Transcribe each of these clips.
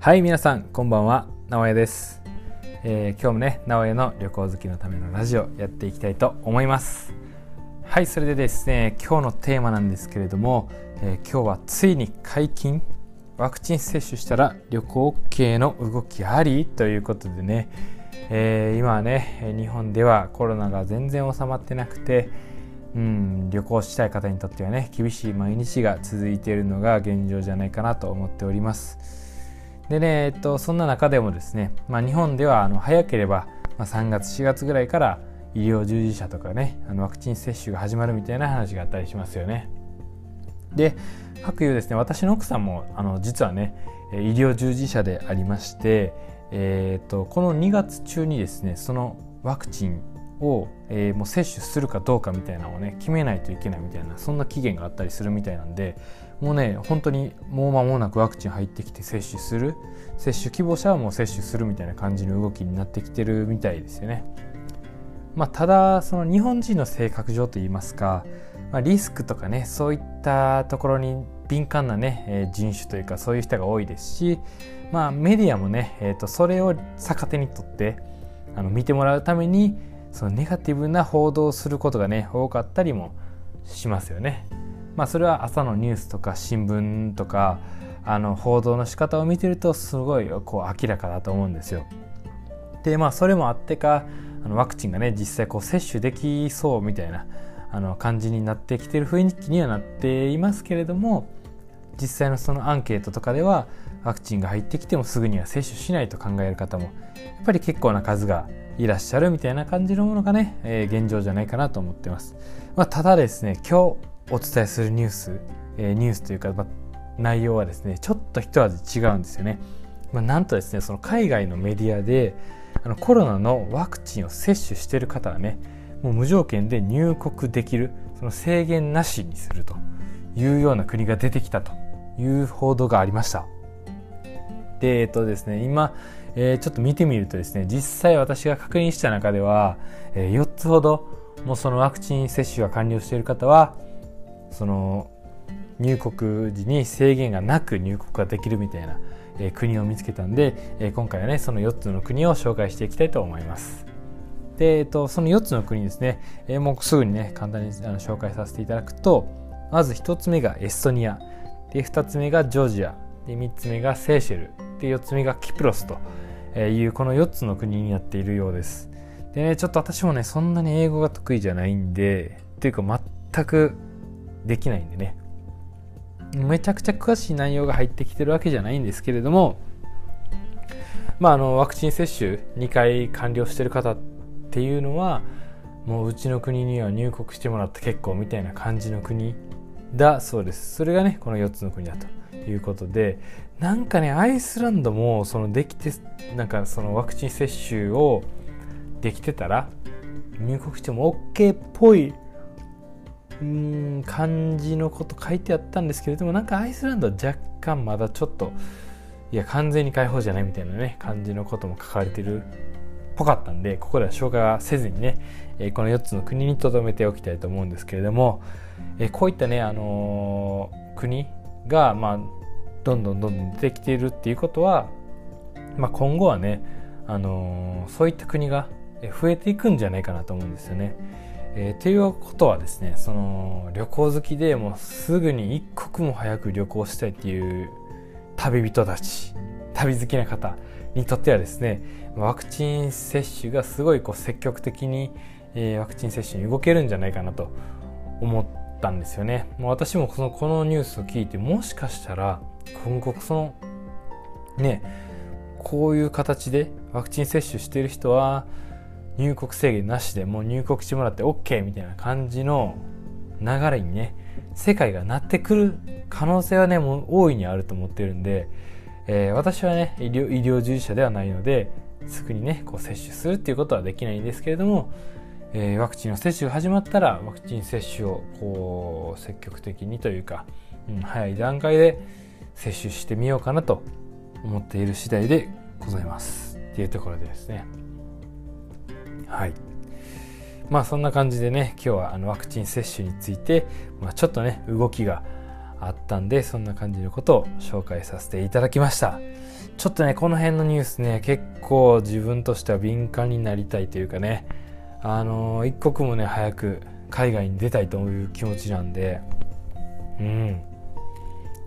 はい皆さんこんばんは。直江です、えー、今日もね直江の旅行好きのためのラジオやっていきたいと思います。はいそれでですね今日のテーマなんですけれども、えー、今日はついに解禁ワクチン接種したら旅行系の動きあり？ということでね、えー、今はね日本ではコロナが全然収まってなくてうん、旅行したい方にとってはね厳しい毎日が続いているのが現状じゃないかなと思っております。でね、えっと、そんな中でもですね、まあ、日本ではあの早ければ、まあ、3月4月ぐらいから医療従事者とかねあのワクチン接種が始まるみたいな話があったりしますよね。で各いうですね私の奥さんもあの実はね医療従事者でありまして、えーとこの2月中にですねそのワクチンを、えー、もう接種するかどうかみたいなのをね決めないといけないみたいなそんな期限があったりするみたいなんでもうね本当にもう間もなくワクチン入ってきて接種する接種希望者はもう接種するみたいな感じの動きになってきてるみたいですよね。まあ、ただその日本人の性格上といいますか、まあ、リスクとかねそういったところに敏感なね、えー、人種というかそういう人が多いですし、まあ、メディアもね、えーとそれを逆手にとってあの見てもらうためにそのネガティブな報道をすることがね多かったりもしますよね。まあ、それは朝のニュースとか新聞とかあの報道の仕方を見てるとすごいこう明らかだと思うんですよ。でまあそれもあってかあのワクチンがね実際こう接種できそうみたいなあの感じになってきてる雰囲気にはなっていますけれども実際のそのアンケートとかではワクチンが入ってきてもすぐには接種しないと考える方もやっぱり結構な数がいらっしゃるみたいな感じのものがね、えー、現状じゃないかなと思ってます。まあ、ただですね、今日お伝えするニュース、えー、ニュースというか、まあ、内容はですね、ちょっと一味違うんですよね。まあ、なんとですね、その海外のメディアであのコロナのワクチンを接種している方はね、もう無条件で入国できる、その制限なしにするというような国が出てきたという報道がありました。で、えっとですね、今、えー、ちょっと見てみるとですね実際私が確認した中では、えー、4つほどもうそのワクチン接種が完了している方はその入国時に制限がなく入国ができるみたいな、えー、国を見つけたんで、えー、今回はねその4つの国を紹介していきたいと思います。で、えーと、その4つの国ですね、えー、もうすぐにね簡単にあの紹介させていただくとまず1つ目がエストニア。で2つ目がジョージア。で3つ目がセーシェル。で4つ目がキプロスというこの4つの国になっているようです。でね、ちょっと私もね、そんなに英語が得意じゃないんで、っていうか全くできないんでね、めちゃくちゃ詳しい内容が入ってきてるわけじゃないんですけれども、まあ、あのワクチン接種2回完了してる方っていうのはもううちの国には入国してもらって結構みたいな感じの国だそうです。それがねこの4つの国だと。いうことでなんかねアイスランドもそのできてなんかそのワクチン接種をできてたら入国しても OK っぽいうん感じのこと書いてあったんですけれどもなんかアイスランドは若干まだちょっといや完全に解放じゃないみたいなね感じのことも書かれてるっぽかったんでここでは紹介はせずにね、えこの4つの国に留めておきたいと思うんですけれども、えこういったね、あのー、国が、まあ、どんどんどんどん出てきているっていうことは、まあ、今後はね、あのー、そういった国が増えていくんじゃないかなと思うんですよね。えー、ということはですねその旅行好きでもうすぐに一刻も早く旅行したいっていう旅人たち旅好きな方にとってはですねワクチン接種がすごいこう積極的に、えー、ワクチン接種に動けるんじゃないかなと思ってたんですよね。もう私もこのこのニュースを聞いてもしかしたら今後そのねこういう形でワクチン接種してる人は入国制限なしでもう入国してもらって OK みたいな感じの流れにね世界がなってくる可能性はねもう大いにあると思ってるんで、えー、私はね医療医療従事者ではないのですぐにねこう接種するっていうことはできないんですけれども、えー、ワクチンの接種が始まったらワクチン接種をこう積極的にというか、うん、早い段階で接種してみようかなと思っている次第でございます。っていうところでですね。はい。まあそんな感じでね今日はあのワクチン接種について、まあ、ちょっとね動きがあったんでそんな感じのことを紹介させていただきました。ちょっとねこの辺のニュースね結構自分としては敏感になりたいというかねあの、一刻もね早く海外に出たいという気持ちなんでうん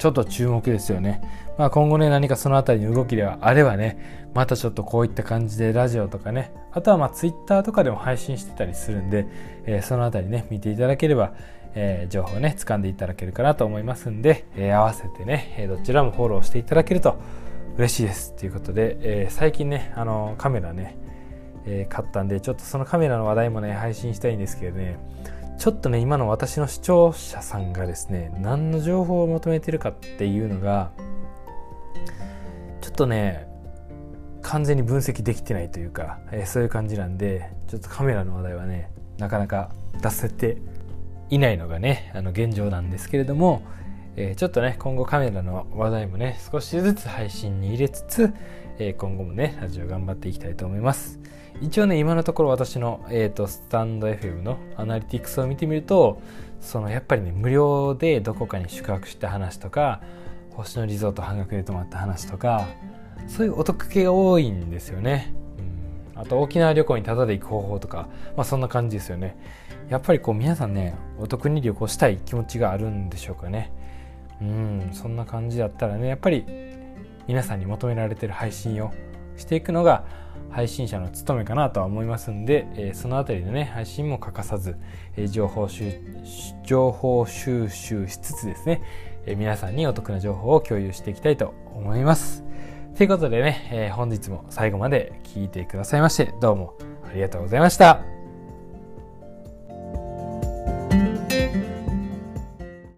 ちょっと注目ですよね。まあ、今後ね、何かそのあたりの動きではあればね、またちょっとこういった感じでラジオとかね、あとはまあ Twitter とかでも配信してたりするんで、えー、そのあたりね、見ていただければ、えー、情報をね、掴んでいただけるかなと思いますんで、えー、合わせてね、えどちらもフォローしていただけると嬉しいです。ということで、え最近ね、あのカメラね、え買ったんで、ちょっとそのカメラの話題もね、配信したいんですけどね、ちょっとね今の私の視聴者さんがですね何の情報を求めてるかっていうのがちょっとね完全に分析できてないというか、えー、そういう感じなんでちょっとカメラの話題はねなかなか出せていないのがねあの現状なんですけれども、えー、ちょっとね今後カメラの話題もね少しずつ配信に入れつつ、えー、今後もねラジオ頑張っていきたいと思います。一応ね今のところ私の、えーと、スタンド FM のアナリティクスを見てみるとそのやっぱりね無料でどこかに宿泊した話とか星野リゾート半額で泊まった話とかそういうお得系が多いんですよね、うん、あと沖縄旅行にタダで行く方法とかまあそんな感じですよね。やっぱりこう皆さんねお得に旅行したい気持ちがあるんでしょうかね。うんそんな感じだったらねやっぱり皆さんに求められてる配信をしていくのが配信者の務めかなとは思いますんで、えー、その辺りのね配信も欠かさず、えー、情報収情報収集しつつですね、えー、皆さんにお得な情報を共有していきたいと思います。ということでね、え本日も最後まで聞いてくださいましてどうもありがとうございました。